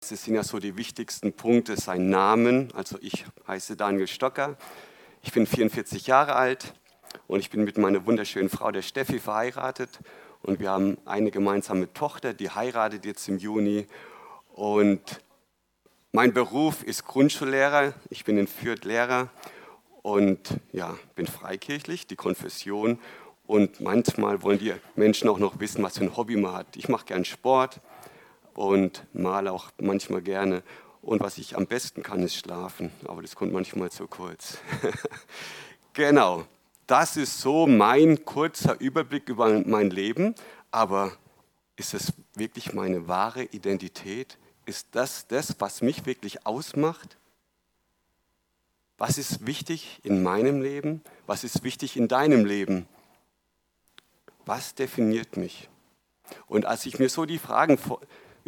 Das sind ja so die wichtigsten Punkte, sein Namen. Also ich heiße Daniel Stocker, ich bin 44 Jahre alt und ich bin mit meiner wunderschönen Frau, der Steffi, verheiratet. Und wir haben eine gemeinsame Tochter, die heiratet jetzt im Juni. Und mein Beruf ist Grundschullehrer. Ich bin in Fürth Lehrer und ja, bin freikirchlich, die Konfession. Und manchmal wollen die Menschen auch noch wissen, was für ein Hobby man hat. Ich mache gern Sport und male auch manchmal gerne. Und was ich am besten kann, ist schlafen. Aber das kommt manchmal zu kurz. genau, das ist so mein kurzer Überblick über mein Leben. Aber ist es wirklich meine wahre Identität? Ist das das, was mich wirklich ausmacht? Was ist wichtig in meinem Leben? Was ist wichtig in deinem Leben? Was definiert mich? Und als ich mir so die Fragen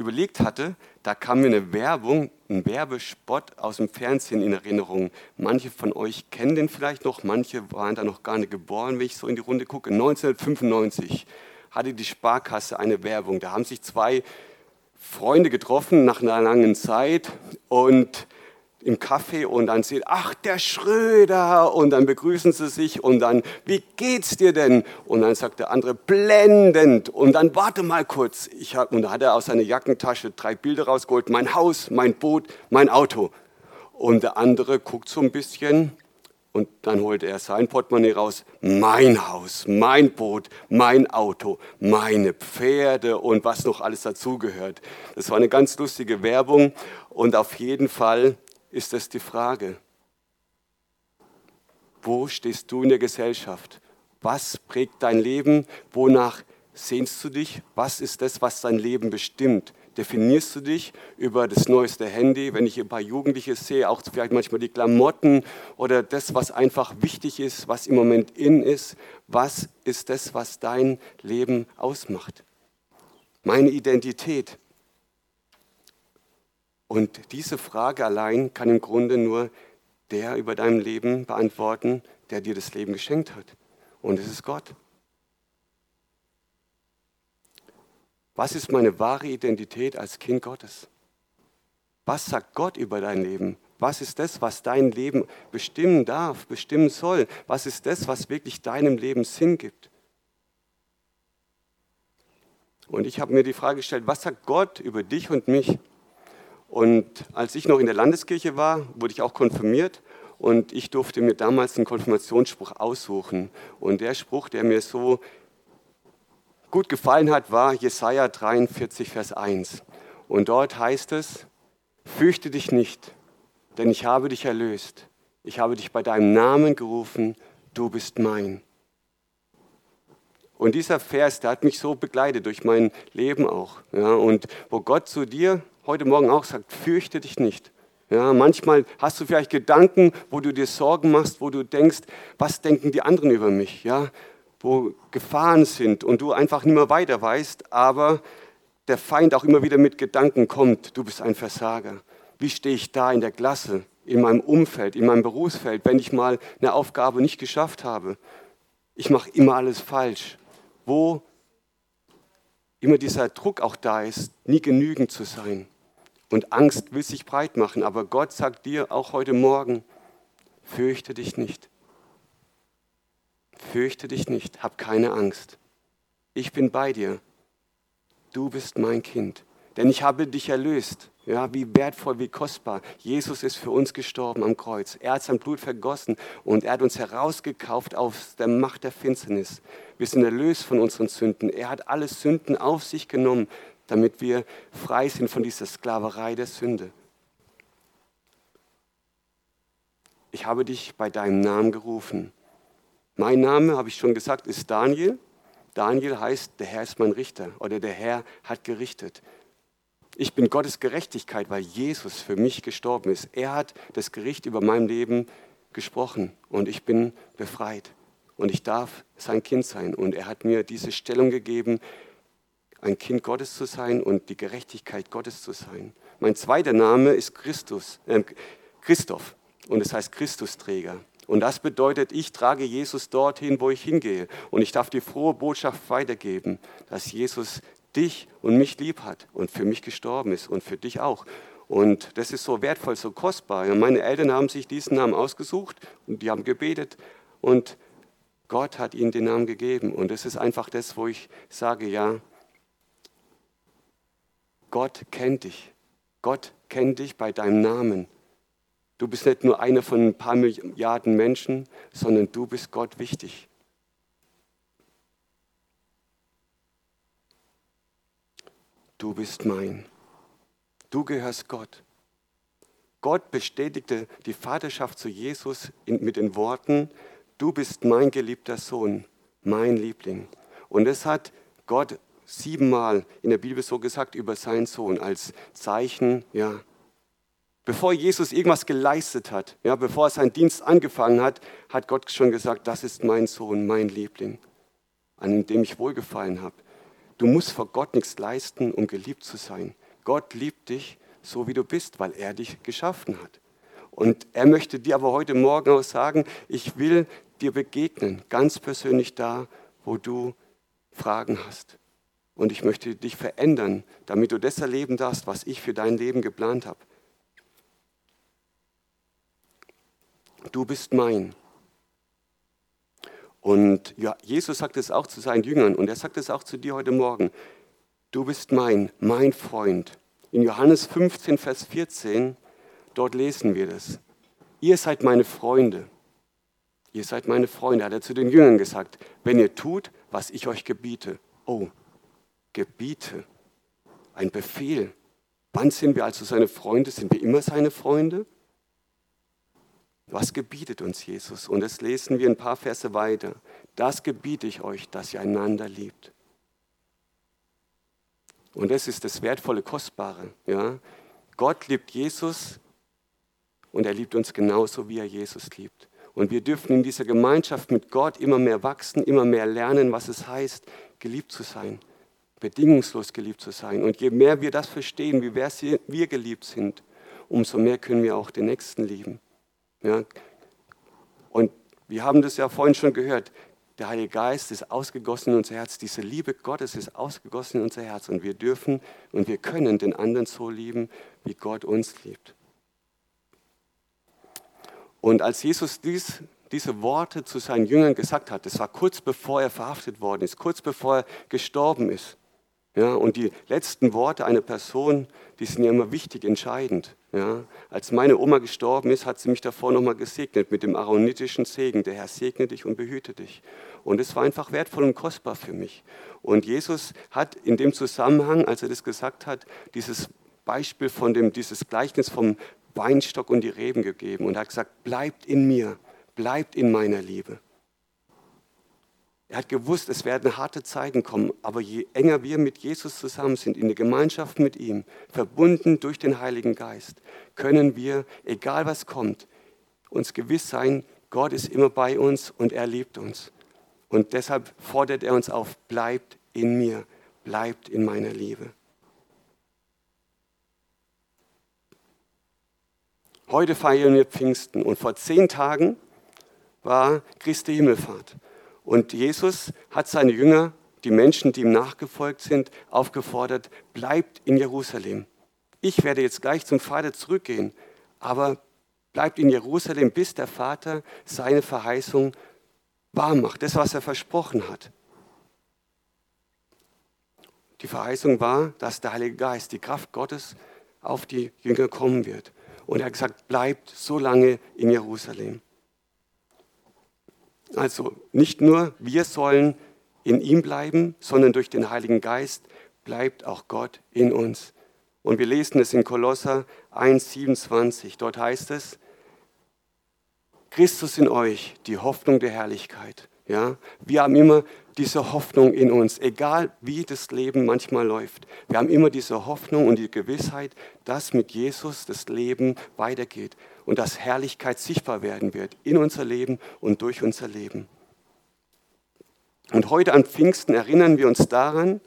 überlegt hatte, da kam mir eine Werbung, ein Werbespot aus dem Fernsehen in Erinnerung. Manche von euch kennen den vielleicht noch, manche waren da noch gar nicht geboren, wenn ich so in die Runde gucke. 1995 hatte die Sparkasse eine Werbung. Da haben sich zwei Freunde getroffen nach einer langen Zeit und im Café und dann sieht, ach, der Schröder und dann begrüßen sie sich und dann, wie geht's dir denn? Und dann sagt der andere, blendend und dann warte mal kurz. Ich hab, und da hat er aus seiner Jackentasche drei Bilder rausgeholt, mein Haus, mein Boot, mein Auto. Und der andere guckt so ein bisschen und dann holt er sein Portemonnaie raus, mein Haus, mein Boot, mein Auto, meine Pferde und was noch alles dazugehört. Das war eine ganz lustige Werbung und auf jeden Fall ist das die Frage. Wo stehst du in der Gesellschaft? Was prägt dein Leben? Wonach sehnst du dich? Was ist das, was dein Leben bestimmt? Definierst du dich über das neueste Handy, wenn ich ein paar Jugendliche sehe, auch vielleicht manchmal die Klamotten oder das, was einfach wichtig ist, was im Moment in ist? Was ist das, was dein Leben ausmacht? Meine Identität. Und diese Frage allein kann im Grunde nur der über deinem Leben beantworten, der dir das Leben geschenkt hat. Und es ist Gott. Was ist meine wahre Identität als Kind Gottes? Was sagt Gott über dein Leben? Was ist das, was dein Leben bestimmen darf, bestimmen soll? Was ist das, was wirklich deinem Leben Sinn gibt? Und ich habe mir die Frage gestellt, was sagt Gott über dich und mich? Und als ich noch in der Landeskirche war, wurde ich auch konfirmiert und ich durfte mir damals einen Konfirmationsspruch aussuchen. Und der Spruch, der mir so gut gefallen hat, war Jesaja 43, Vers 1. Und dort heißt es: Fürchte dich nicht, denn ich habe dich erlöst. Ich habe dich bei deinem Namen gerufen, du bist mein. Und dieser Vers, der hat mich so begleitet durch mein Leben auch. Ja, und wo Gott zu dir heute Morgen auch sagt, fürchte dich nicht. Ja, manchmal hast du vielleicht Gedanken, wo du dir Sorgen machst, wo du denkst, was denken die anderen über mich? Ja, wo Gefahren sind und du einfach nicht mehr weiter weißt, aber der Feind auch immer wieder mit Gedanken kommt, du bist ein Versager. Wie stehe ich da in der Klasse, in meinem Umfeld, in meinem Berufsfeld, wenn ich mal eine Aufgabe nicht geschafft habe? Ich mache immer alles falsch. Wo immer dieser Druck auch da ist, nie genügend zu sein. Und Angst will sich breit machen, aber Gott sagt dir auch heute Morgen, fürchte dich nicht. Fürchte dich nicht, hab keine Angst. Ich bin bei dir. Du bist mein Kind, denn ich habe dich erlöst. Ja, wie wertvoll, wie kostbar. Jesus ist für uns gestorben am Kreuz. Er hat sein Blut vergossen und er hat uns herausgekauft aus der Macht der Finsternis. Wir sind erlöst von unseren Sünden. Er hat alle Sünden auf sich genommen, damit wir frei sind von dieser Sklaverei der Sünde. Ich habe dich bei deinem Namen gerufen. Mein Name, habe ich schon gesagt, ist Daniel. Daniel heißt, der Herr ist mein Richter oder der Herr hat gerichtet. Ich bin Gottes Gerechtigkeit, weil Jesus für mich gestorben ist. Er hat das Gericht über mein Leben gesprochen und ich bin befreit. Und ich darf sein Kind sein. Und er hat mir diese Stellung gegeben, ein Kind Gottes zu sein und die Gerechtigkeit Gottes zu sein. Mein zweiter Name ist Christus, äh, Christoph und es heißt Christusträger. Und das bedeutet, ich trage Jesus dorthin, wo ich hingehe. Und ich darf die frohe Botschaft weitergeben, dass Jesus dich und mich lieb hat und für mich gestorben ist und für dich auch. Und das ist so wertvoll, so kostbar. Ja, meine Eltern haben sich diesen Namen ausgesucht und die haben gebetet und Gott hat ihnen den Namen gegeben. Und das ist einfach das, wo ich sage, ja, Gott kennt dich. Gott kennt dich bei deinem Namen. Du bist nicht nur einer von ein paar Milliarden Menschen, sondern du bist Gott wichtig. Du bist mein. Du gehörst Gott. Gott bestätigte die Vaterschaft zu Jesus mit den Worten, du bist mein geliebter Sohn, mein Liebling. Und es hat Gott siebenmal in der Bibel so gesagt über seinen Sohn als Zeichen, ja. Bevor Jesus irgendwas geleistet hat, ja, bevor er seinen Dienst angefangen hat, hat Gott schon gesagt, das ist mein Sohn, mein Liebling, an dem ich wohlgefallen habe. Du musst vor Gott nichts leisten, um geliebt zu sein. Gott liebt dich so, wie du bist, weil er dich geschaffen hat. Und er möchte dir aber heute Morgen auch sagen, ich will dir begegnen, ganz persönlich da, wo du Fragen hast. Und ich möchte dich verändern, damit du das erleben darfst, was ich für dein Leben geplant habe. Du bist mein. Und Jesus sagt es auch zu seinen Jüngern und er sagt es auch zu dir heute Morgen. Du bist mein, mein Freund. In Johannes 15, Vers 14, dort lesen wir das. Ihr seid meine Freunde. Ihr seid meine Freunde, hat er zu den Jüngern gesagt, wenn ihr tut, was ich euch gebiete. Oh, gebiete. Ein Befehl. Wann sind wir also seine Freunde? Sind wir immer seine Freunde? Was gebietet uns Jesus? Und das lesen wir ein paar Verse weiter. Das gebiete ich euch, dass ihr einander liebt. Und das ist das wertvolle, kostbare. Ja? Gott liebt Jesus und er liebt uns genauso, wie er Jesus liebt. Und wir dürfen in dieser Gemeinschaft mit Gott immer mehr wachsen, immer mehr lernen, was es heißt, geliebt zu sein, bedingungslos geliebt zu sein. Und je mehr wir das verstehen, wie wir geliebt sind, umso mehr können wir auch den Nächsten lieben. Ja? Und wir haben das ja vorhin schon gehört. Der Heilige Geist ist ausgegossen in unser Herz. Diese Liebe Gottes ist ausgegossen in unser Herz. Und wir dürfen und wir können den anderen so lieben, wie Gott uns liebt. Und als Jesus dies, diese Worte zu seinen Jüngern gesagt hat, das war kurz bevor er verhaftet worden ist, kurz bevor er gestorben ist. Ja, und die letzten Worte einer Person, die sind ja immer wichtig, entscheidend. Ja, als meine Oma gestorben ist, hat sie mich davor nochmal gesegnet mit dem aaronitischen Segen. Der Herr segne dich und behüte dich. Und es war einfach wertvoll und kostbar für mich. Und Jesus hat in dem Zusammenhang, als er das gesagt hat, dieses Beispiel von dem, dieses Gleichnis vom Weinstock und die Reben gegeben und hat gesagt, bleibt in mir, bleibt in meiner Liebe. Er hat gewusst, es werden harte Zeiten kommen, aber je enger wir mit Jesus zusammen sind, in der Gemeinschaft mit ihm, verbunden durch den Heiligen Geist, können wir, egal was kommt, uns gewiss sein, Gott ist immer bei uns und er liebt uns. Und deshalb fordert er uns auf, bleibt in mir, bleibt in meiner Liebe. Heute feiern wir Pfingsten und vor zehn Tagen war Christi Himmelfahrt. Und Jesus hat seine Jünger, die Menschen, die ihm nachgefolgt sind, aufgefordert, bleibt in Jerusalem. Ich werde jetzt gleich zum Vater zurückgehen, aber bleibt in Jerusalem, bis der Vater seine Verheißung wahr macht, das, was er versprochen hat. Die Verheißung war, dass der Heilige Geist, die Kraft Gottes auf die Jünger kommen wird. Und er hat gesagt, bleibt so lange in Jerusalem. Also nicht nur wir sollen in ihm bleiben, sondern durch den Heiligen Geist bleibt auch Gott in uns. Und wir lesen es in Kolosser 1,27. Dort heißt es, Christus in euch, die Hoffnung der Herrlichkeit. Ja, wir haben immer diese Hoffnung in uns, egal wie das Leben manchmal läuft. Wir haben immer diese Hoffnung und die Gewissheit, dass mit Jesus das Leben weitergeht und dass Herrlichkeit sichtbar werden wird in unser Leben und durch unser Leben. Und heute an Pfingsten erinnern wir uns daran,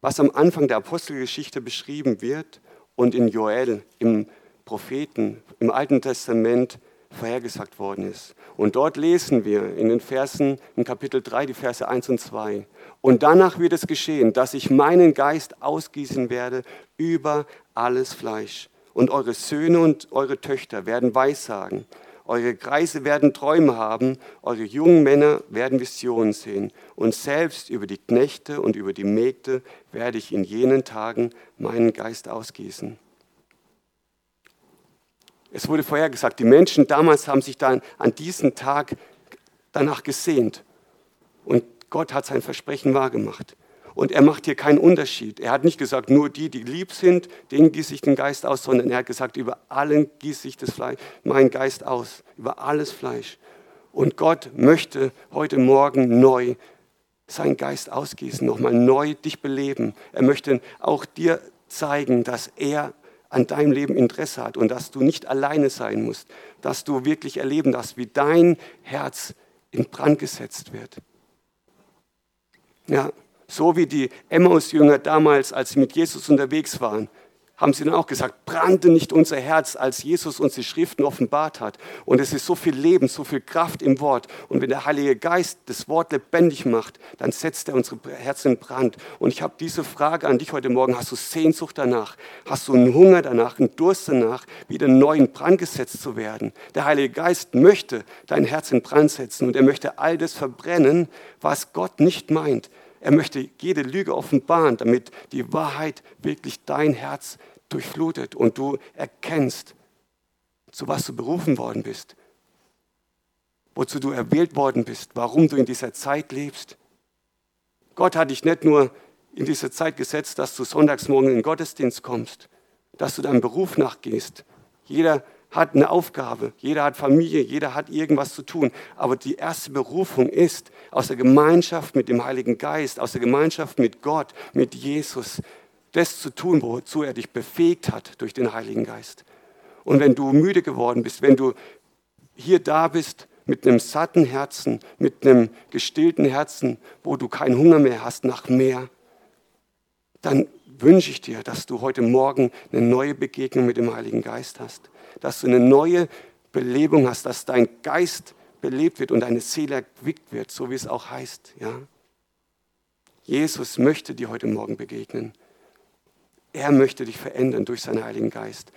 was am Anfang der Apostelgeschichte beschrieben wird und in Joel, im Propheten, im Alten Testament vorhergesagt worden ist. Und dort lesen wir in den Versen, in Kapitel 3, die Verse 1 und 2. Und danach wird es geschehen, dass ich meinen Geist ausgießen werde über alles Fleisch. Und eure Söhne und eure Töchter werden Weissagen. Eure Kreise werden Träume haben, eure jungen Männer werden Visionen sehen. Und selbst über die Knechte und über die Mägde werde ich in jenen Tagen meinen Geist ausgießen. Es wurde vorher gesagt, die Menschen damals haben sich dann an diesem Tag danach gesehnt. Und Gott hat sein Versprechen wahrgemacht. Und er macht hier keinen Unterschied. Er hat nicht gesagt, nur die, die lieb sind, denen gieße ich den Geist aus, sondern er hat gesagt, über allen gieße ich das Fleisch, meinen Geist aus, über alles Fleisch. Und Gott möchte heute Morgen neu seinen Geist ausgießen, nochmal neu dich beleben. Er möchte auch dir zeigen, dass er an deinem Leben Interesse hat und dass du nicht alleine sein musst, dass du wirklich erleben darfst, wie dein Herz in Brand gesetzt wird. Ja, so wie die Emmaus-Jünger damals, als sie mit Jesus unterwegs waren haben sie dann auch gesagt, brannte nicht unser Herz, als Jesus uns die Schriften offenbart hat. Und es ist so viel Leben, so viel Kraft im Wort. Und wenn der Heilige Geist das Wort lebendig macht, dann setzt er unsere Herzen in Brand. Und ich habe diese Frage an dich heute Morgen. Hast du Sehnsucht danach? Hast du einen Hunger danach, einen Durst danach, wieder neu in Brand gesetzt zu werden? Der Heilige Geist möchte dein Herz in Brand setzen und er möchte all das verbrennen, was Gott nicht meint. Er möchte jede Lüge offenbaren, damit die Wahrheit wirklich dein Herz durchflutet und du erkennst, zu was du berufen worden bist, wozu du erwählt worden bist, warum du in dieser Zeit lebst. Gott hat dich nicht nur in diese Zeit gesetzt, dass du sonntags morgen in den Gottesdienst kommst, dass du deinem Beruf nachgehst. Jeder hat eine Aufgabe, jeder hat Familie, jeder hat irgendwas zu tun. Aber die erste Berufung ist, aus der Gemeinschaft mit dem Heiligen Geist, aus der Gemeinschaft mit Gott, mit Jesus, das zu tun, wozu er dich befähigt hat durch den Heiligen Geist. Und wenn du müde geworden bist, wenn du hier da bist mit einem satten Herzen, mit einem gestillten Herzen, wo du keinen Hunger mehr hast nach mehr, dann wünsche ich dir, dass du heute Morgen eine neue Begegnung mit dem Heiligen Geist hast dass du eine neue Belebung hast, dass dein Geist belebt wird und deine Seele erquickt wird, so wie es auch heißt. Ja? Jesus möchte dir heute Morgen begegnen. Er möchte dich verändern durch seinen Heiligen Geist.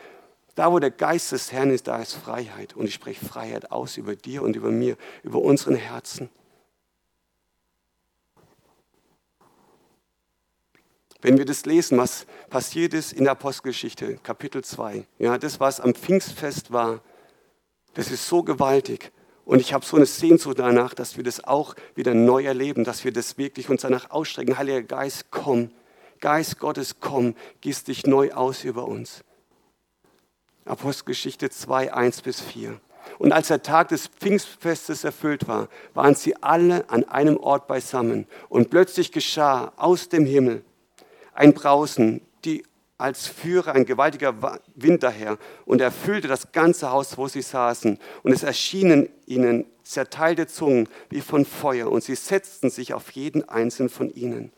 Da, wo der Geist des Herrn ist, da ist Freiheit. Und ich spreche Freiheit aus über dir und über mir, über unseren Herzen. Wenn wir das lesen, was passiert ist in der Apostelgeschichte, Kapitel 2, ja, das, was am Pfingstfest war, das ist so gewaltig. Und ich habe so eine Sehnsucht danach, dass wir das auch wieder neu erleben, dass wir das wirklich uns danach ausstrecken. Heiliger Geist, komm. Geist Gottes, komm, gieß dich neu aus über uns. Apostelgeschichte 2, 1 bis 4. Und als der Tag des Pfingstfestes erfüllt war, waren sie alle an einem Ort beisammen. Und plötzlich geschah aus dem Himmel ein Brausen, die als Führer ein gewaltiger Wind daher und erfüllte das ganze Haus, wo sie saßen. Und es erschienen ihnen zerteilte Zungen wie von Feuer und sie setzten sich auf jeden einzelnen von ihnen.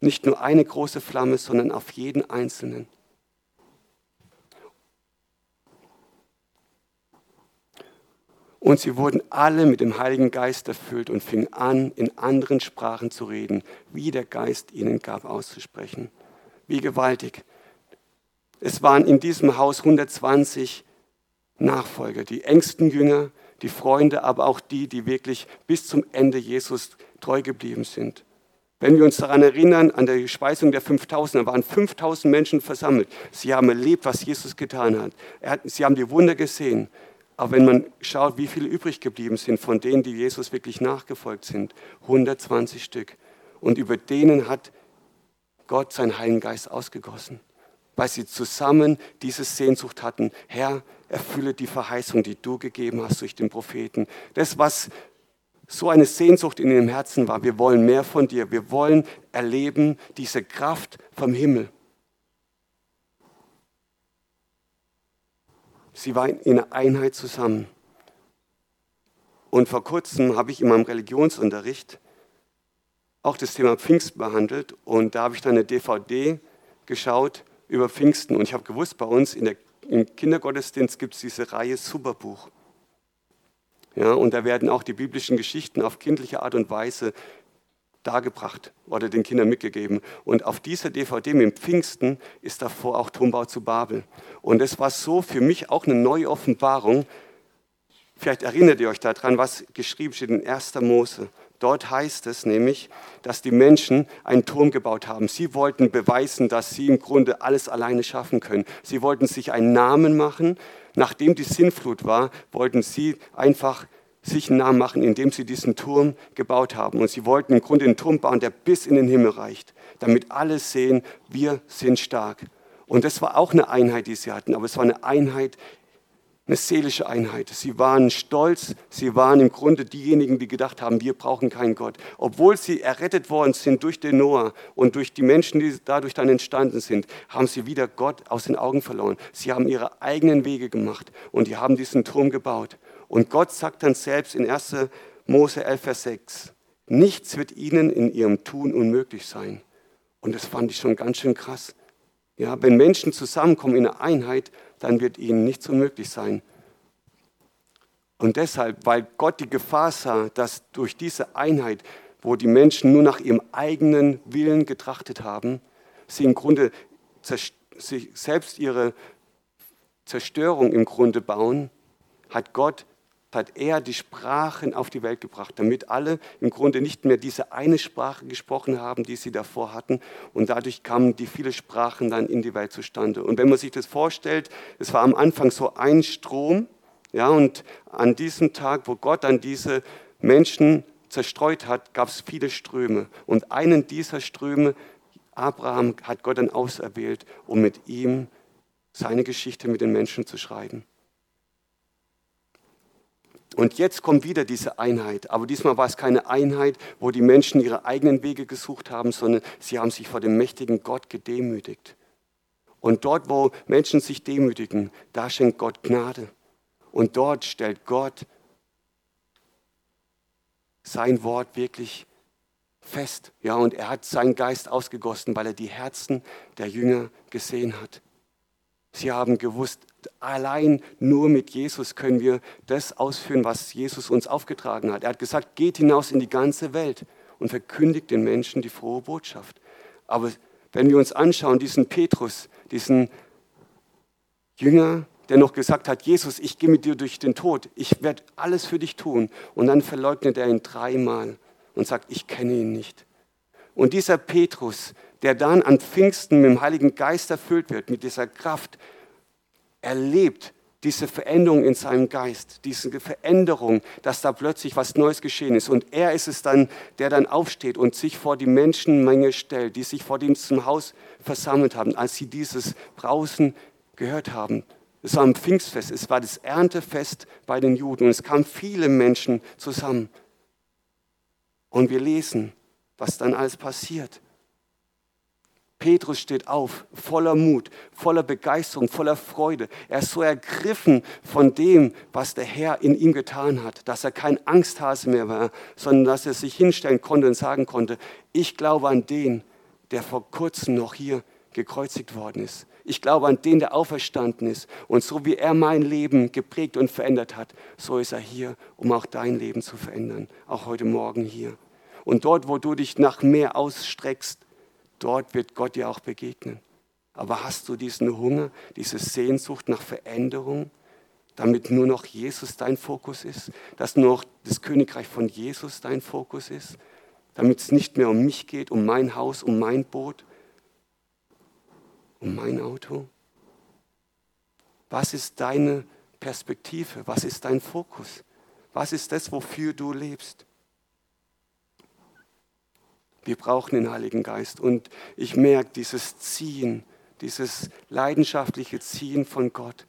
Nicht nur eine große Flamme, sondern auf jeden einzelnen. Und sie wurden alle mit dem Heiligen Geist erfüllt und fingen an, in anderen Sprachen zu reden, wie der Geist ihnen gab auszusprechen. Wie gewaltig. Es waren in diesem Haus 120 Nachfolger, die engsten Jünger, die Freunde, aber auch die, die wirklich bis zum Ende Jesus treu geblieben sind. Wenn wir uns daran erinnern, an der Speisung der 5000, da waren 5000 Menschen versammelt. Sie haben erlebt, was Jesus getan hat. Sie haben die Wunder gesehen. Aber wenn man schaut, wie viele übrig geblieben sind von denen, die Jesus wirklich nachgefolgt sind, 120 Stück. Und über denen hat Gott seinen Heiligen Geist ausgegossen, weil sie zusammen diese Sehnsucht hatten. Herr, erfülle die Verheißung, die du gegeben hast durch den Propheten. Das, was so eine Sehnsucht in ihrem Herzen war. Wir wollen mehr von dir. Wir wollen erleben diese Kraft vom Himmel. Sie waren in einer Einheit zusammen. Und vor kurzem habe ich in meinem Religionsunterricht auch das Thema Pfingsten behandelt und da habe ich dann eine DVD geschaut über Pfingsten und ich habe gewusst, bei uns in der im Kindergottesdienst gibt es diese Reihe Superbuch. Ja, und da werden auch die biblischen Geschichten auf kindliche Art und Weise dargebracht oder den Kindern mitgegeben. Und auf dieser DVD mit Pfingsten ist davor auch Turmbau zu Babel. Und es war so für mich auch eine neue Offenbarung. Vielleicht erinnert ihr euch daran, was geschrieben steht in 1. Mose. Dort heißt es nämlich, dass die Menschen einen Turm gebaut haben. Sie wollten beweisen, dass sie im Grunde alles alleine schaffen können. Sie wollten sich einen Namen machen. Nachdem die Sinnflut war, wollten sie einfach sich einen Namen machen, indem sie diesen Turm gebaut haben. Und sie wollten im Grunde einen Turm bauen, der bis in den Himmel reicht, damit alle sehen, wir sind stark. Und das war auch eine Einheit, die sie hatten, aber es war eine Einheit eine seelische Einheit. Sie waren stolz, sie waren im Grunde diejenigen, die gedacht haben, wir brauchen keinen Gott. Obwohl sie errettet worden sind durch den Noah und durch die Menschen, die dadurch dann entstanden sind, haben sie wieder Gott aus den Augen verloren. Sie haben ihre eigenen Wege gemacht und die haben diesen Turm gebaut. Und Gott sagt dann selbst in 1. Mose 11, Vers 6, nichts wird ihnen in ihrem Tun unmöglich sein. Und das fand ich schon ganz schön krass. Ja, wenn Menschen zusammenkommen in einer Einheit, dann wird ihnen nichts unmöglich sein. Und deshalb, weil Gott die Gefahr sah, dass durch diese Einheit, wo die Menschen nur nach ihrem eigenen Willen getrachtet haben, sie im Grunde sich selbst ihre Zerstörung im Grunde bauen, hat Gott hat er die Sprachen auf die Welt gebracht, damit alle im Grunde nicht mehr diese eine Sprache gesprochen haben, die sie davor hatten. Und dadurch kamen die viele Sprachen dann in die Welt zustande. Und wenn man sich das vorstellt, es war am Anfang so ein Strom, ja, und an diesem Tag, wo Gott dann diese Menschen zerstreut hat, gab es viele Ströme. Und einen dieser Ströme, Abraham, hat Gott dann auserwählt, um mit ihm seine Geschichte mit den Menschen zu schreiben. Und jetzt kommt wieder diese Einheit. Aber diesmal war es keine Einheit, wo die Menschen ihre eigenen Wege gesucht haben, sondern sie haben sich vor dem mächtigen Gott gedemütigt. Und dort, wo Menschen sich demütigen, da schenkt Gott Gnade. Und dort stellt Gott sein Wort wirklich fest. Ja, und er hat seinen Geist ausgegossen, weil er die Herzen der Jünger gesehen hat. Sie haben gewusst, allein nur mit Jesus können wir das ausführen, was Jesus uns aufgetragen hat. Er hat gesagt, geht hinaus in die ganze Welt und verkündigt den Menschen die frohe Botschaft. Aber wenn wir uns anschauen, diesen Petrus, diesen Jünger, der noch gesagt hat, Jesus, ich gehe mit dir durch den Tod, ich werde alles für dich tun. Und dann verleugnet er ihn dreimal und sagt, ich kenne ihn nicht. Und dieser Petrus, der dann an Pfingsten mit dem Heiligen Geist erfüllt wird, mit dieser Kraft, erlebt diese Veränderung in seinem Geist, diese Veränderung, dass da plötzlich was Neues geschehen ist. Und er ist es dann, der dann aufsteht und sich vor die Menschenmenge stellt, die sich vor dem zum Haus versammelt haben, als sie dieses Brausen gehört haben. Es war ein Pfingstfest, es war das Erntefest bei den Juden und es kamen viele Menschen zusammen. Und wir lesen, was dann alles passiert. Petrus steht auf, voller Mut, voller Begeisterung, voller Freude. Er ist so ergriffen von dem, was der Herr in ihm getan hat, dass er kein Angsthase mehr war, sondern dass er sich hinstellen konnte und sagen konnte, ich glaube an den, der vor kurzem noch hier gekreuzigt worden ist. Ich glaube an den, der auferstanden ist. Und so wie er mein Leben geprägt und verändert hat, so ist er hier, um auch dein Leben zu verändern. Auch heute Morgen hier. Und dort, wo du dich nach mehr ausstreckst, Dort wird Gott dir auch begegnen. Aber hast du diesen Hunger, diese Sehnsucht nach Veränderung, damit nur noch Jesus dein Fokus ist, dass nur noch das Königreich von Jesus dein Fokus ist, damit es nicht mehr um mich geht, um mein Haus, um mein Boot, um mein Auto? Was ist deine Perspektive? Was ist dein Fokus? Was ist das, wofür du lebst? Wir brauchen den Heiligen Geist. Und ich merke dieses Ziehen, dieses leidenschaftliche Ziehen von Gott.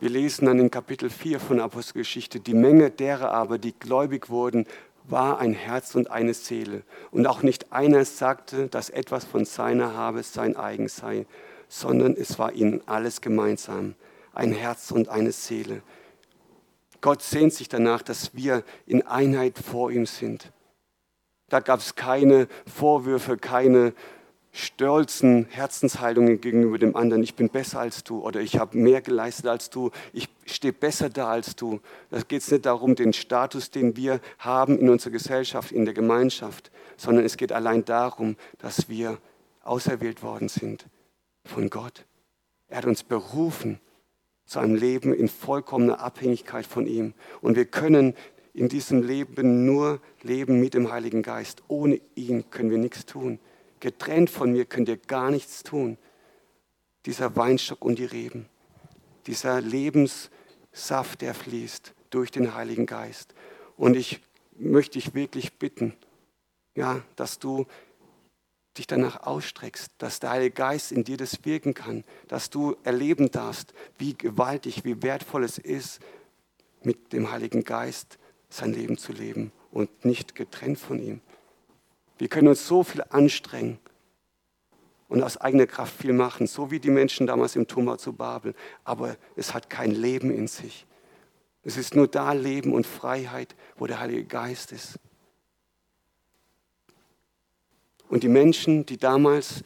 Wir lesen dann in Kapitel 4 von Apostelgeschichte, die Menge derer aber, die gläubig wurden, war ein Herz und eine Seele. Und auch nicht einer sagte, dass etwas von seiner habe sein eigen sei, sondern es war ihnen alles gemeinsam, ein Herz und eine Seele. Gott sehnt sich danach, dass wir in Einheit vor ihm sind. Da gab es keine Vorwürfe, keine stolzen Herzenshaltungen gegenüber dem anderen. Ich bin besser als du oder ich habe mehr geleistet als du. Ich stehe besser da als du. Da geht es nicht darum, den Status, den wir haben in unserer Gesellschaft, in der Gemeinschaft, sondern es geht allein darum, dass wir auserwählt worden sind von Gott. Er hat uns berufen zu einem Leben in vollkommener Abhängigkeit von ihm. Und wir können in diesem Leben nur leben mit dem Heiligen Geist. Ohne ihn können wir nichts tun. Getrennt von mir könnt ihr gar nichts tun. Dieser Weinstock und die Reben, dieser Lebenssaft, der fließt durch den Heiligen Geist. Und ich möchte dich wirklich bitten, ja, dass du dich danach ausstreckst, dass der Heilige Geist in dir das wirken kann, dass du erleben darfst, wie gewaltig, wie wertvoll es ist, mit dem Heiligen Geist sein Leben zu leben und nicht getrennt von ihm. Wir können uns so viel anstrengen und aus eigener Kraft viel machen, so wie die Menschen damals im Tumor zu Babel, aber es hat kein Leben in sich. Es ist nur da Leben und Freiheit, wo der Heilige Geist ist. Und die Menschen, die damals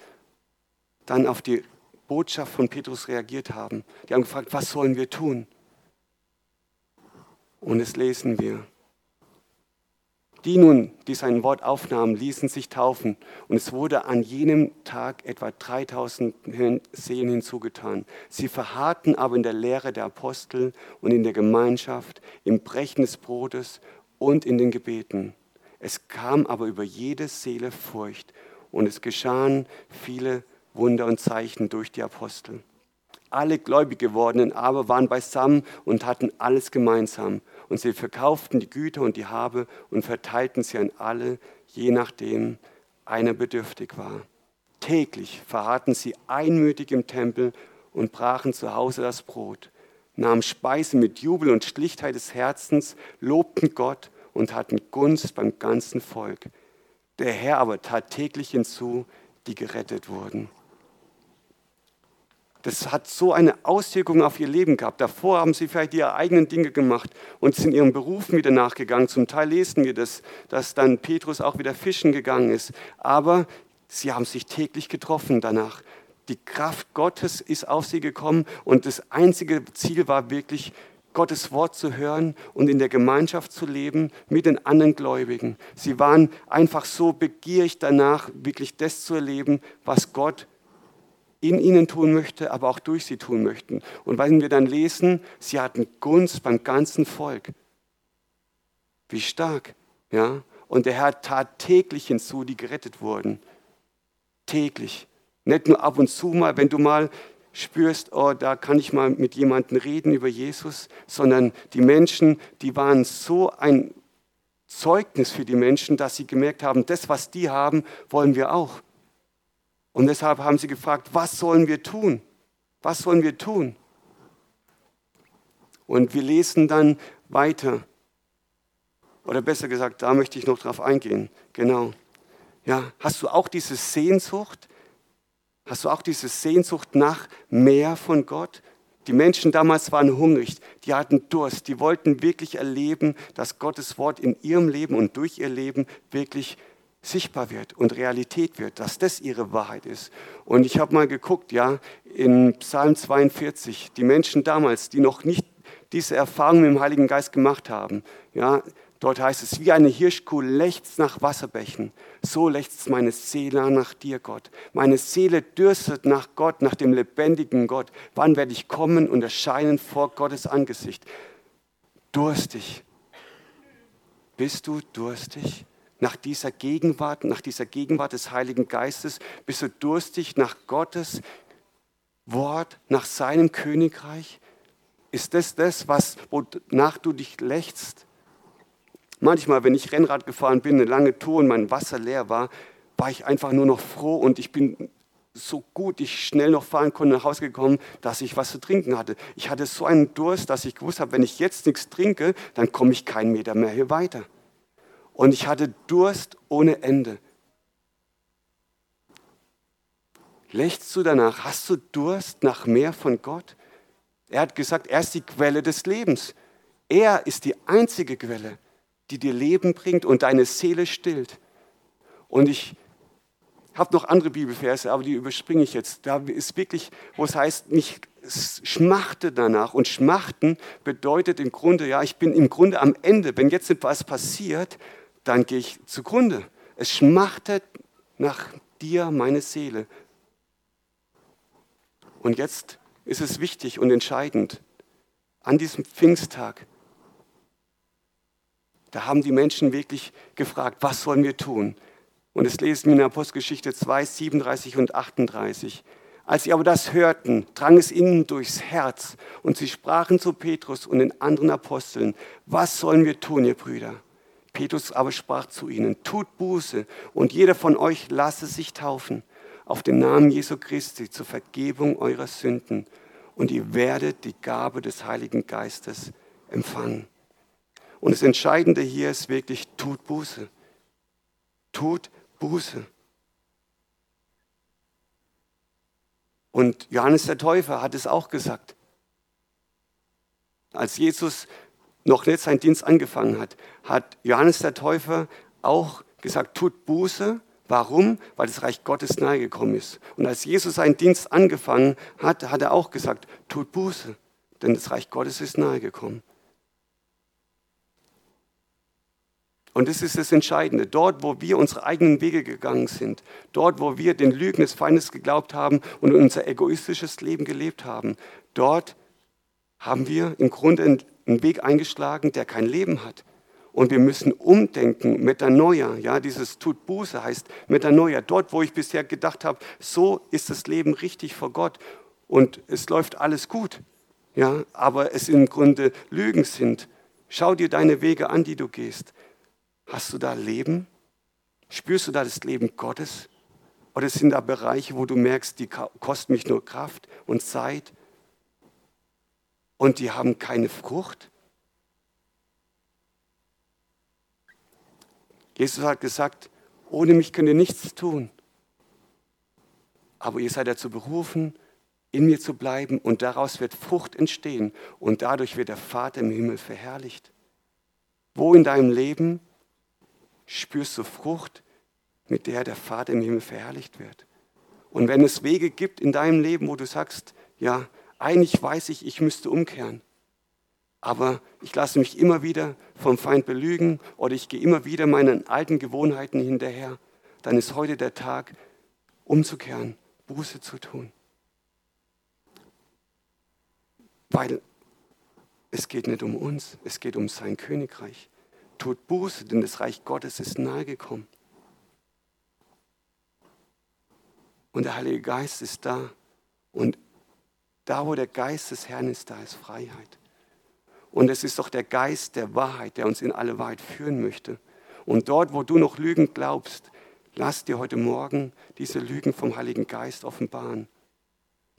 dann auf die Botschaft von Petrus reagiert haben, die haben gefragt, was sollen wir tun? Und es lesen wir. Die nun, die sein Wort aufnahmen, ließen sich taufen. Und es wurde an jenem Tag etwa 3000 Seelen hinzugetan. Sie verharrten aber in der Lehre der Apostel und in der Gemeinschaft, im Brechen des Brotes und in den Gebeten. Es kam aber über jede Seele Furcht und es geschahen viele Wunder und Zeichen durch die Apostel. Alle gläubig gewordenen aber waren beisammen und hatten alles gemeinsam. Und sie verkauften die Güter und die Habe und verteilten sie an alle, je nachdem einer bedürftig war. Täglich verharrten sie einmütig im Tempel und brachen zu Hause das Brot, nahmen Speise mit Jubel und Schlichtheit des Herzens, lobten Gott und hatten Gunst beim ganzen Volk. Der Herr aber tat täglich hinzu, die gerettet wurden. Das hat so eine Auswirkung auf ihr Leben gehabt. Davor haben sie vielleicht ihre eigenen Dinge gemacht und sind ihren Berufen wieder nachgegangen. Zum Teil lesen wir das, dass dann Petrus auch wieder fischen gegangen ist. Aber sie haben sich täglich getroffen danach. Die Kraft Gottes ist auf sie gekommen und das einzige Ziel war wirklich, Gottes Wort zu hören und in der Gemeinschaft zu leben mit den anderen Gläubigen. Sie waren einfach so begierig danach, wirklich das zu erleben, was Gott in ihnen tun möchte, aber auch durch sie tun möchten. Und wenn wir dann lesen, sie hatten Gunst beim ganzen Volk. Wie stark, ja? Und der Herr tat täglich hinzu, die gerettet wurden. Täglich. Nicht nur ab und zu mal, wenn du mal spürst, oh, da kann ich mal mit jemandem reden über Jesus, sondern die Menschen, die waren so ein Zeugnis für die Menschen, dass sie gemerkt haben, das, was die haben, wollen wir auch. Und deshalb haben sie gefragt, was sollen wir tun? Was sollen wir tun? Und wir lesen dann weiter. Oder besser gesagt, da möchte ich noch drauf eingehen. Genau. Ja, hast du auch diese Sehnsucht, Hast du auch diese Sehnsucht nach mehr von Gott? Die Menschen damals waren hungrig, die hatten Durst, die wollten wirklich erleben, dass Gottes Wort in ihrem Leben und durch ihr Leben wirklich sichtbar wird und Realität wird, dass das ihre Wahrheit ist. Und ich habe mal geguckt, ja, in Psalm 42, die Menschen damals, die noch nicht diese Erfahrung mit dem Heiligen Geist gemacht haben, ja, Dort heißt es, wie eine Hirschkuh lechzt nach Wasserbächen, so lechzt meine Seele nach dir, Gott. Meine Seele dürstet nach Gott, nach dem lebendigen Gott. Wann werde ich kommen und erscheinen vor Gottes Angesicht? Durstig. Bist du durstig? Nach dieser Gegenwart, nach dieser Gegenwart des Heiligen Geistes, bist du durstig nach Gottes Wort, nach seinem Königreich? Ist das das, was, wonach du dich lechzt? Manchmal, wenn ich Rennrad gefahren bin, eine lange Tour und mein Wasser leer war, war ich einfach nur noch froh und ich bin so gut ich schnell noch fahren konnte, nach Hause gekommen, dass ich was zu trinken hatte. Ich hatte so einen Durst, dass ich gewusst habe, wenn ich jetzt nichts trinke, dann komme ich keinen Meter mehr hier weiter. Und ich hatte Durst ohne Ende. Lächst du danach? Hast du Durst nach mehr von Gott? Er hat gesagt, er ist die Quelle des Lebens. Er ist die einzige Quelle die dir Leben bringt und deine Seele stillt. Und ich habe noch andere Bibelverse, aber die überspringe ich jetzt. Da ist wirklich, wo es heißt, nicht schmachte danach. Und schmachten bedeutet im Grunde, ja, ich bin im Grunde am Ende. Wenn jetzt etwas passiert, dann gehe ich zugrunde. Es schmachtet nach dir meine Seele. Und jetzt ist es wichtig und entscheidend, an diesem Pfingsttag, da haben die Menschen wirklich gefragt, was sollen wir tun? Und es lesen wir in Apostelgeschichte 2, 37 und 38. Als sie aber das hörten, drang es ihnen durchs Herz und sie sprachen zu Petrus und den anderen Aposteln, was sollen wir tun, ihr Brüder? Petrus aber sprach zu ihnen, tut Buße und jeder von euch lasse sich taufen auf den Namen Jesu Christi zur Vergebung eurer Sünden und ihr werdet die Gabe des Heiligen Geistes empfangen. Und das Entscheidende hier ist wirklich, tut Buße. Tut Buße. Und Johannes der Täufer hat es auch gesagt. Als Jesus noch nicht seinen Dienst angefangen hat, hat Johannes der Täufer auch gesagt, tut Buße. Warum? Weil das Reich Gottes nahe gekommen ist. Und als Jesus seinen Dienst angefangen hat, hat er auch gesagt, tut Buße, denn das Reich Gottes ist nahe gekommen. Und das ist das Entscheidende. Dort, wo wir unsere eigenen Wege gegangen sind, dort, wo wir den Lügen des Feindes geglaubt haben und unser egoistisches Leben gelebt haben, dort haben wir im Grunde einen Weg eingeschlagen, der kein Leben hat. Und wir müssen umdenken, Metanoia, ja, dieses tut Buße heißt Metanoia. Dort, wo ich bisher gedacht habe, so ist das Leben richtig vor Gott und es läuft alles gut, ja, aber es im Grunde Lügen sind. Schau dir deine Wege an, die du gehst. Hast du da Leben? Spürst du da das Leben Gottes? Oder sind da Bereiche, wo du merkst, die kosten mich nur Kraft und Zeit und die haben keine Frucht? Jesus hat gesagt, ohne mich könnt ihr nichts tun. Aber ihr seid dazu berufen, in mir zu bleiben und daraus wird Frucht entstehen und dadurch wird der Vater im Himmel verherrlicht. Wo in deinem Leben spürst du Frucht, mit der der Vater im Himmel verherrlicht wird. Und wenn es Wege gibt in deinem Leben, wo du sagst, ja, eigentlich weiß ich, ich müsste umkehren, aber ich lasse mich immer wieder vom Feind belügen oder ich gehe immer wieder meinen alten Gewohnheiten hinterher, dann ist heute der Tag, umzukehren, Buße zu tun. Weil es geht nicht um uns, es geht um sein Königreich tut Buße, denn das Reich Gottes ist nahe gekommen. Und der Heilige Geist ist da. Und da, wo der Geist des Herrn ist, da ist Freiheit. Und es ist doch der Geist der Wahrheit, der uns in alle Wahrheit führen möchte. Und dort, wo du noch Lügen glaubst, lass dir heute Morgen diese Lügen vom Heiligen Geist offenbaren.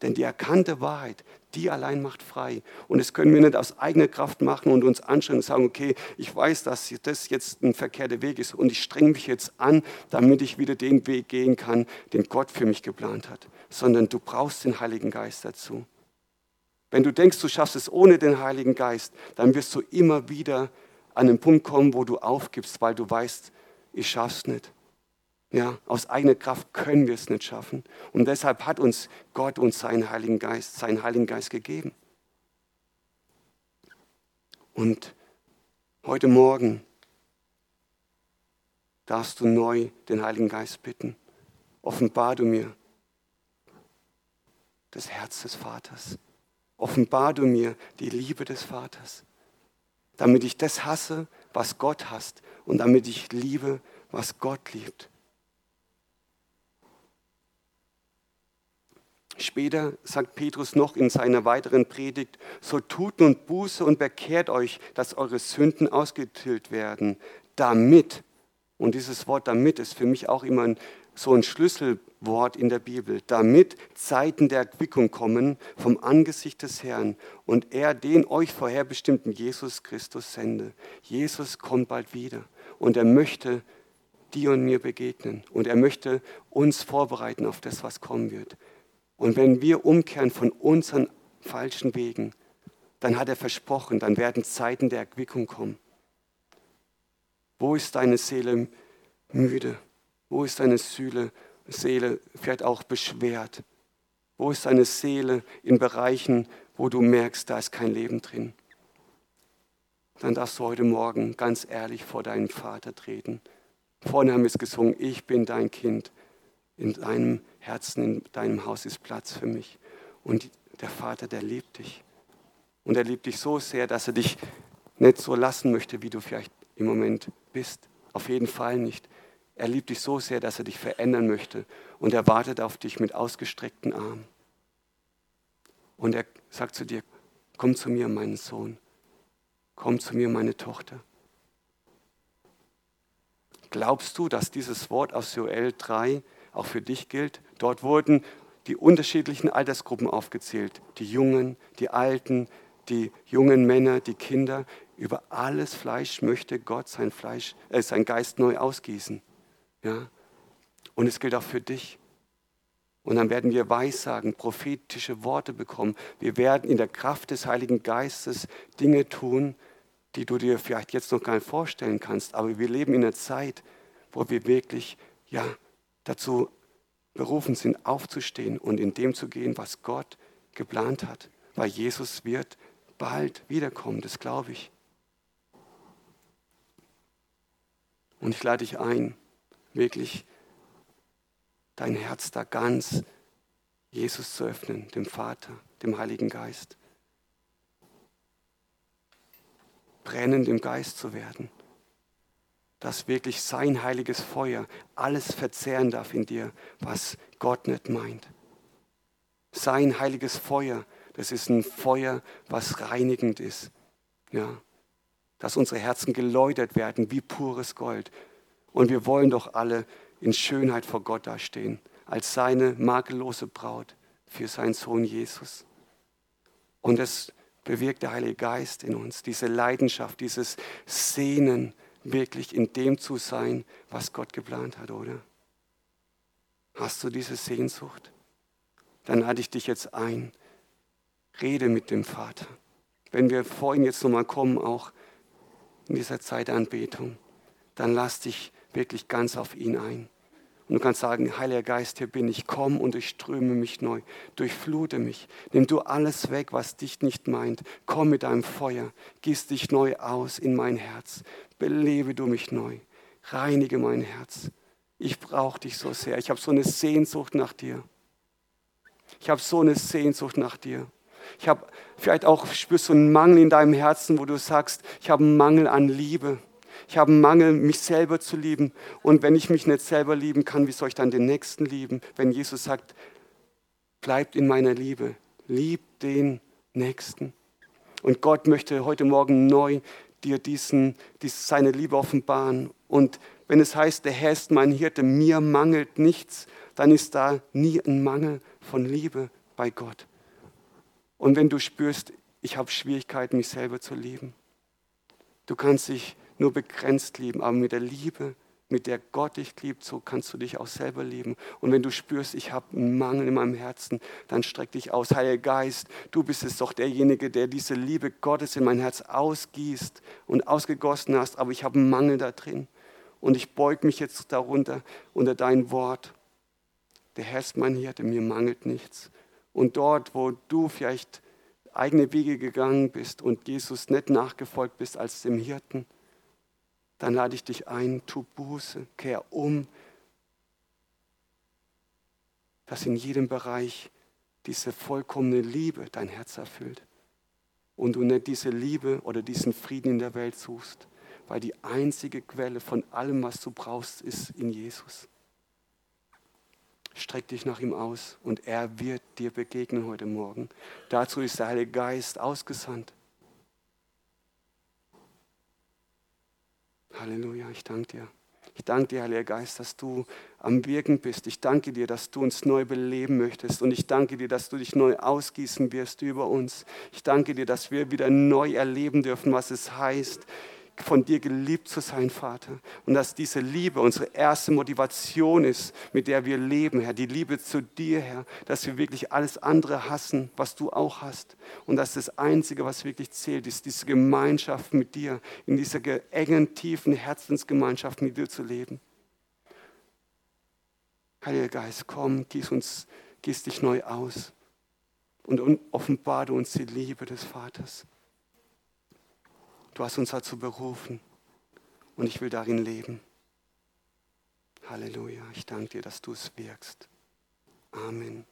Denn die erkannte Wahrheit, die allein macht frei. Und das können wir nicht aus eigener Kraft machen und uns anschauen und sagen, okay, ich weiß, dass das jetzt ein verkehrter Weg ist und ich strenge mich jetzt an, damit ich wieder den Weg gehen kann, den Gott für mich geplant hat. Sondern du brauchst den Heiligen Geist dazu. Wenn du denkst, du schaffst es ohne den Heiligen Geist, dann wirst du immer wieder an den Punkt kommen, wo du aufgibst, weil du weißt, ich schaff's nicht. Ja, aus eigener Kraft können wir es nicht schaffen. Und deshalb hat uns Gott uns seinen Heiligen Geist, seinen Heiligen Geist gegeben. Und heute Morgen darfst du neu den Heiligen Geist bitten. Offenbar du mir das Herz des Vaters. Offenbar du mir die Liebe des Vaters, damit ich das hasse, was Gott hasst und damit ich liebe, was Gott liebt. Später sagt Petrus noch in seiner weiteren Predigt, so tut nun Buße und bekehrt euch, dass eure Sünden ausgetilgt werden, damit, und dieses Wort damit ist für mich auch immer ein, so ein Schlüsselwort in der Bibel, damit Zeiten der Erquickung kommen vom Angesicht des Herrn und er den euch vorherbestimmten Jesus Christus sende. Jesus kommt bald wieder und er möchte dir und mir begegnen und er möchte uns vorbereiten auf das, was kommen wird. Und wenn wir umkehren von unseren falschen Wegen, dann hat er versprochen, dann werden Zeiten der Erquickung kommen. Wo ist deine Seele müde? Wo ist deine Seele Seele vielleicht auch beschwert? Wo ist deine Seele in Bereichen, wo du merkst, da ist kein Leben drin? Dann darfst du heute Morgen ganz ehrlich vor deinen Vater treten. Vorne haben wir es gesungen, ich bin dein Kind. In deinem Herzen, in deinem Haus ist Platz für mich. Und der Vater, der liebt dich. Und er liebt dich so sehr, dass er dich nicht so lassen möchte, wie du vielleicht im Moment bist. Auf jeden Fall nicht. Er liebt dich so sehr, dass er dich verändern möchte. Und er wartet auf dich mit ausgestreckten Armen. Und er sagt zu dir, komm zu mir, mein Sohn. Komm zu mir, meine Tochter. Glaubst du, dass dieses Wort aus Joel 3 auch für dich gilt? Dort wurden die unterschiedlichen Altersgruppen aufgezählt. Die Jungen, die Alten, die jungen Männer, die Kinder. Über alles Fleisch möchte Gott sein, Fleisch, äh, sein Geist neu ausgießen. Ja? Und es gilt auch für dich. Und dann werden wir Weissagen, prophetische Worte bekommen. Wir werden in der Kraft des Heiligen Geistes Dinge tun, die du dir vielleicht jetzt noch gar nicht vorstellen kannst. Aber wir leben in einer Zeit, wo wir wirklich ja, dazu berufen sind, aufzustehen und in dem zu gehen, was Gott geplant hat. Weil Jesus wird bald wiederkommen, das glaube ich. Und ich lade dich ein, wirklich dein Herz da ganz Jesus zu öffnen, dem Vater, dem Heiligen Geist. Brennend im Geist zu werden, dass wirklich sein heiliges Feuer alles verzehren darf in dir, was Gott nicht meint. Sein heiliges Feuer, das ist ein Feuer, was reinigend ist. Ja, dass unsere Herzen geläutert werden wie pures Gold. Und wir wollen doch alle in Schönheit vor Gott dastehen, als seine makellose Braut für seinen Sohn Jesus. Und das bewirkt der Heilige Geist in uns, diese Leidenschaft, dieses Sehnen, wirklich in dem zu sein, was Gott geplant hat, oder? Hast du diese Sehnsucht? Dann lade ich dich jetzt ein. Rede mit dem Vater. Wenn wir vor ihn jetzt nochmal kommen, auch in dieser Zeit der Anbetung, dann lass dich wirklich ganz auf ihn ein. Und du kannst sagen, Heiliger Geist, hier bin ich, komm und durchströme mich neu, durchflute mich. Nimm du alles weg, was dich nicht meint. Komm mit deinem Feuer, gieß dich neu aus in mein Herz. Belebe du mich neu, reinige mein Herz. Ich brauche dich so sehr. Ich habe so eine Sehnsucht nach dir. Ich habe so eine Sehnsucht nach dir. Ich habe vielleicht auch spürst du einen Mangel in deinem Herzen, wo du sagst, ich habe einen Mangel an Liebe. Ich habe einen Mangel, mich selber zu lieben. Und wenn ich mich nicht selber lieben kann, wie soll ich dann den Nächsten lieben? Wenn Jesus sagt, bleibt in meiner Liebe, liebt den Nächsten. Und Gott möchte heute Morgen neu dir diesen, dies, seine Liebe offenbaren. Und wenn es heißt, der Herr ist mein Hirte, mir mangelt nichts, dann ist da nie ein Mangel von Liebe bei Gott. Und wenn du spürst, ich habe Schwierigkeiten, mich selber zu lieben, du kannst dich nur begrenzt lieben, aber mit der Liebe, mit der Gott dich liebt, so kannst du dich auch selber lieben. Und wenn du spürst, ich habe einen Mangel in meinem Herzen, dann streck dich aus. Heiliger Geist, du bist es doch derjenige, der diese Liebe Gottes in mein Herz ausgießt und ausgegossen hast, aber ich habe einen Mangel da drin. Und ich beug mich jetzt darunter, unter dein Wort. Der Herr ist mein Hirte, mir mangelt nichts. Und dort, wo du vielleicht eigene Wege gegangen bist und Jesus nicht nachgefolgt bist als dem Hirten, dann lade ich dich ein, tu Buße, kehr um, dass in jedem Bereich diese vollkommene Liebe dein Herz erfüllt und du nicht diese Liebe oder diesen Frieden in der Welt suchst, weil die einzige Quelle von allem, was du brauchst, ist in Jesus. Streck dich nach ihm aus und er wird dir begegnen heute Morgen. Dazu ist der Heilige Geist ausgesandt. Halleluja, ich danke dir. Ich danke dir, Heiliger Geist, dass du am Wirken bist. Ich danke dir, dass du uns neu beleben möchtest. Und ich danke dir, dass du dich neu ausgießen wirst über uns. Ich danke dir, dass wir wieder neu erleben dürfen, was es heißt, von dir geliebt zu sein, Vater. Und dass diese Liebe unsere erste Motivation ist, mit der wir leben, Herr. Die Liebe zu dir, Herr. Dass wir wirklich alles andere hassen, was du auch hast. Und dass das Einzige, was wirklich zählt, ist diese Gemeinschaft mit dir, in dieser engen, tiefen Herzensgemeinschaft mit dir zu leben. Heiliger Geist, komm, gieß, uns, gieß dich neu aus und offenbare uns die Liebe des Vaters. Du hast uns dazu berufen und ich will darin leben. Halleluja, ich danke dir, dass du es wirkst. Amen.